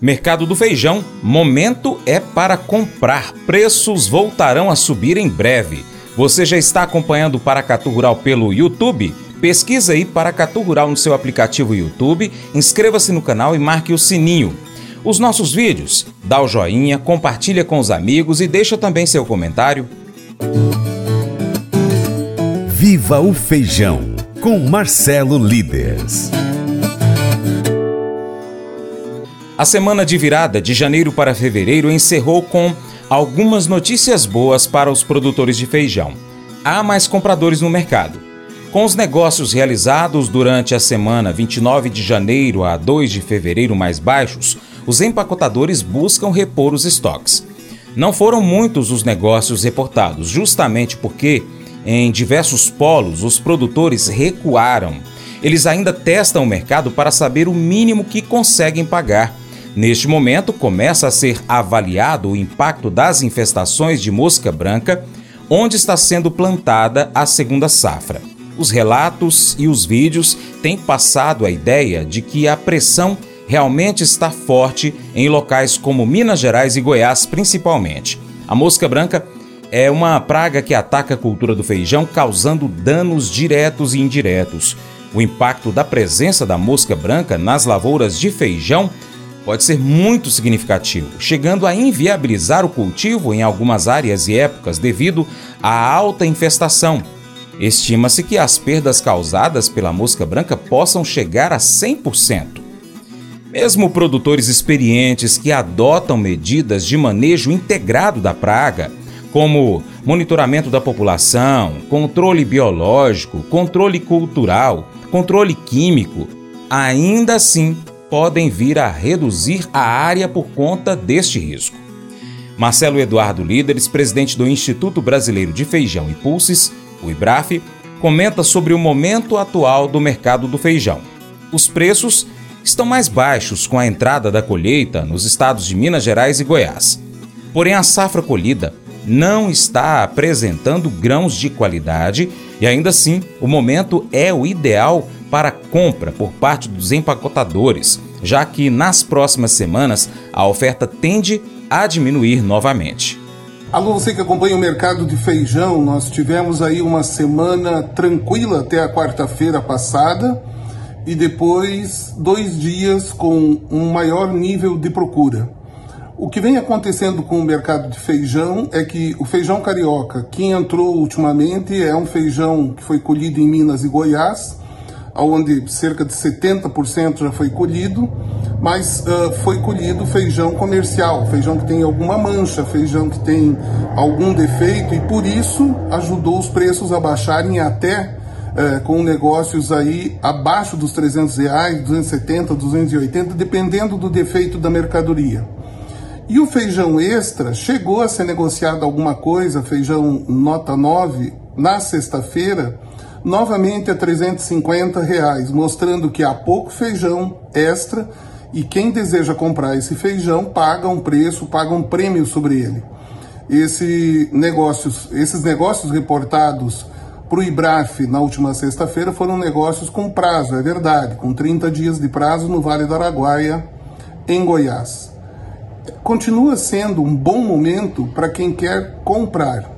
Mercado do Feijão, momento é para comprar. Preços voltarão a subir em breve. Você já está acompanhando o Paracatu Rural pelo YouTube? Pesquisa aí Paracatu Rural no seu aplicativo YouTube, inscreva-se no canal e marque o sininho. Os nossos vídeos, dá o joinha, compartilha com os amigos e deixa também seu comentário. Viva o Feijão, com Marcelo Líderes. A semana de virada de janeiro para fevereiro encerrou com algumas notícias boas para os produtores de feijão. Há mais compradores no mercado. Com os negócios realizados durante a semana 29 de janeiro a 2 de fevereiro mais baixos, os empacotadores buscam repor os estoques. Não foram muitos os negócios reportados, justamente porque, em diversos polos, os produtores recuaram. Eles ainda testam o mercado para saber o mínimo que conseguem pagar Neste momento, começa a ser avaliado o impacto das infestações de mosca branca, onde está sendo plantada a segunda safra. Os relatos e os vídeos têm passado a ideia de que a pressão realmente está forte em locais como Minas Gerais e Goiás, principalmente. A mosca branca é uma praga que ataca a cultura do feijão, causando danos diretos e indiretos. O impacto da presença da mosca branca nas lavouras de feijão pode ser muito significativo, chegando a inviabilizar o cultivo em algumas áreas e épocas devido à alta infestação. Estima-se que as perdas causadas pela mosca branca possam chegar a 100%. Mesmo produtores experientes que adotam medidas de manejo integrado da praga, como monitoramento da população, controle biológico, controle cultural, controle químico, ainda assim podem vir a reduzir a área por conta deste risco. Marcelo Eduardo Líderes, presidente do Instituto Brasileiro de Feijão e Pulses, o IBRAF, comenta sobre o momento atual do mercado do feijão. Os preços estão mais baixos com a entrada da colheita nos estados de Minas Gerais e Goiás. Porém, a safra colhida não está apresentando grãos de qualidade e ainda assim o momento é o ideal para compra por parte dos empacotadores, já que nas próximas semanas a oferta tende a diminuir novamente. Alô, você que acompanha o mercado de feijão, nós tivemos aí uma semana tranquila até a quarta-feira passada e depois dois dias com um maior nível de procura. O que vem acontecendo com o mercado de feijão é que o feijão carioca, que entrou ultimamente, é um feijão que foi colhido em Minas e Goiás, onde cerca de 70% já foi colhido, mas uh, foi colhido feijão comercial, feijão que tem alguma mancha, feijão que tem algum defeito e por isso ajudou os preços a baixarem até uh, com negócios aí abaixo dos 300 reais, 270, 280, dependendo do defeito da mercadoria. E o feijão extra chegou a ser negociado alguma coisa, feijão nota 9, na sexta-feira, novamente a 350 reais, mostrando que há pouco feijão extra e quem deseja comprar esse feijão paga um preço, paga um prêmio sobre ele. Esse negócios, esses negócios reportados para o IBRAF na última sexta-feira foram negócios com prazo, é verdade, com 30 dias de prazo no Vale do Araguaia, em Goiás. Continua sendo um bom momento para quem quer comprar,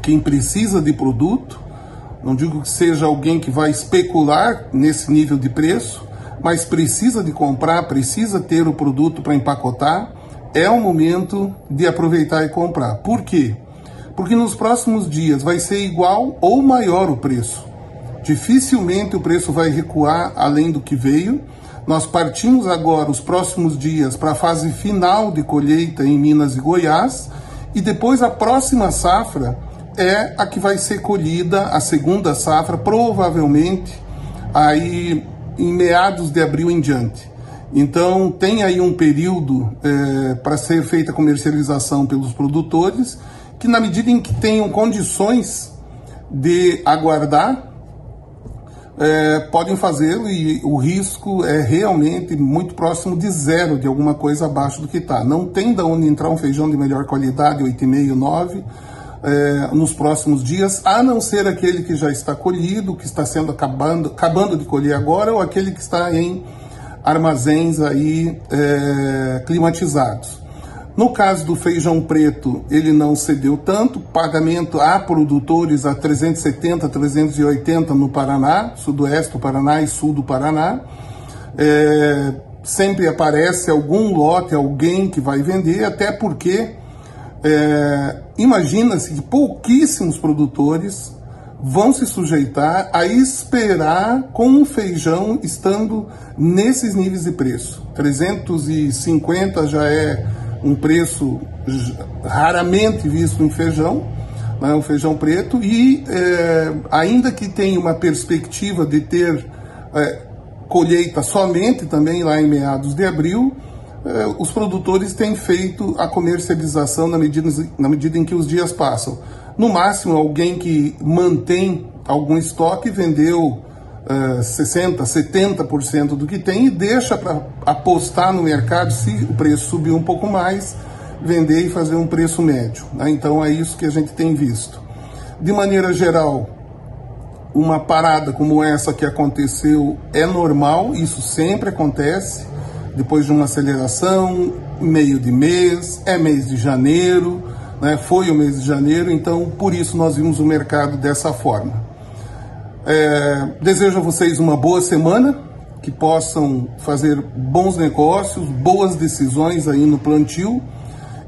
quem precisa de produto não digo que seja alguém que vai especular nesse nível de preço, mas precisa de comprar, precisa ter o produto para empacotar. É o momento de aproveitar e comprar. Por quê? Porque nos próximos dias vai ser igual ou maior o preço. Dificilmente o preço vai recuar além do que veio. Nós partimos agora, os próximos dias, para a fase final de colheita em Minas e Goiás, e depois a próxima safra é a que vai ser colhida a segunda safra, provavelmente aí em meados de abril em diante. Então tem aí um período é, para ser feita comercialização pelos produtores que na medida em que tenham condições de aguardar é, podem fazê-lo e o risco é realmente muito próximo de zero de alguma coisa abaixo do que está. Não tem da onde entrar um feijão de melhor qualidade, 8,5, 9 é, nos próximos dias, a não ser aquele que já está colhido, que está sendo acabando, acabando de colher agora, ou aquele que está em armazéns aí é, climatizados. No caso do feijão preto, ele não cedeu tanto, pagamento a produtores a 370, 380 no Paraná, sudoeste do Paraná e sul do Paraná. É, sempre aparece algum lote, alguém que vai vender, até porque é, imagina-se que pouquíssimos produtores vão se sujeitar a esperar com o feijão estando nesses níveis de preço. 350 já é um preço raramente visto em feijão, né, um feijão preto, e é, ainda que tenha uma perspectiva de ter é, colheita somente também lá em meados de abril, os produtores têm feito a comercialização na medida, na medida em que os dias passam. No máximo, alguém que mantém algum estoque vendeu 60%, 70% do que tem e deixa para apostar no mercado se o preço subir um pouco mais, vender e fazer um preço médio. Né? Então é isso que a gente tem visto. De maneira geral, uma parada como essa que aconteceu é normal, isso sempre acontece, depois de uma aceleração, meio de mês, é mês de janeiro, né? foi o mês de janeiro, então por isso nós vimos o mercado dessa forma. É, desejo a vocês uma boa semana, que possam fazer bons negócios, boas decisões aí no plantio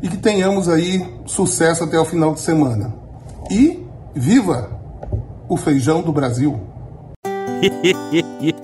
e que tenhamos aí sucesso até o final de semana. E viva o feijão do Brasil!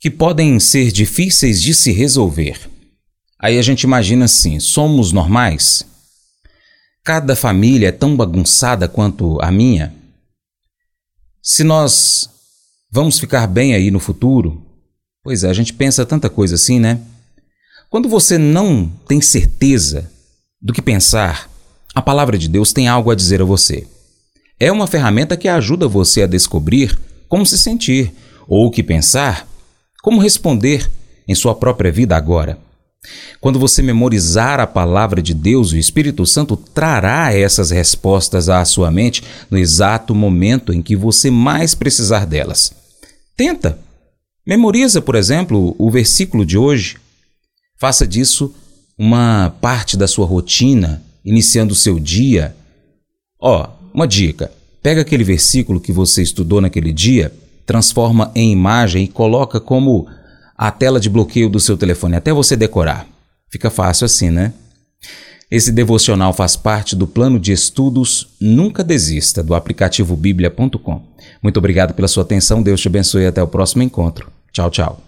que podem ser difíceis de se resolver. Aí a gente imagina assim: somos normais? Cada família é tão bagunçada quanto a minha? Se nós vamos ficar bem aí no futuro? Pois é, a gente pensa tanta coisa assim, né? Quando você não tem certeza do que pensar, a palavra de Deus tem algo a dizer a você. É uma ferramenta que ajuda você a descobrir como se sentir ou o que pensar como responder em sua própria vida agora? Quando você memorizar a palavra de Deus, o Espírito Santo trará essas respostas à sua mente no exato momento em que você mais precisar delas. Tenta. Memoriza, por exemplo, o versículo de hoje. Faça disso uma parte da sua rotina, iniciando o seu dia. Ó, oh, uma dica: pega aquele versículo que você estudou naquele dia transforma em imagem e coloca como a tela de bloqueio do seu telefone, até você decorar. Fica fácil assim, né? Esse devocional faz parte do plano de estudos Nunca Desista, do aplicativo bíblia.com. Muito obrigado pela sua atenção, Deus te abençoe e até o próximo encontro. Tchau, tchau.